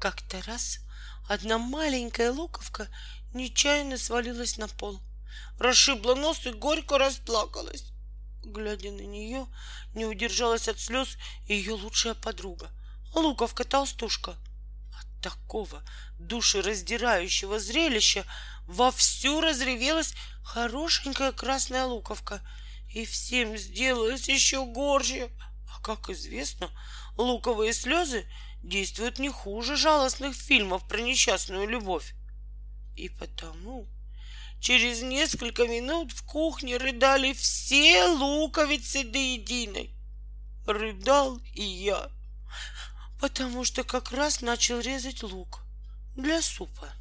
Как-то раз одна маленькая луковка нечаянно свалилась на пол, расшибла нос и горько расплакалась. Глядя на нее, не удержалась от слез ее лучшая подруга, луковка-толстушка. От такого душераздирающего зрелища вовсю разревелась хорошенькая красная луковка, и всем сделалось еще горше. А как известно, луковые слезы действуют не хуже жалостных фильмов про несчастную любовь. И потому через несколько минут в кухне рыдали все луковицы до единой. Рыдал и я, потому что как раз начал резать лук для супа.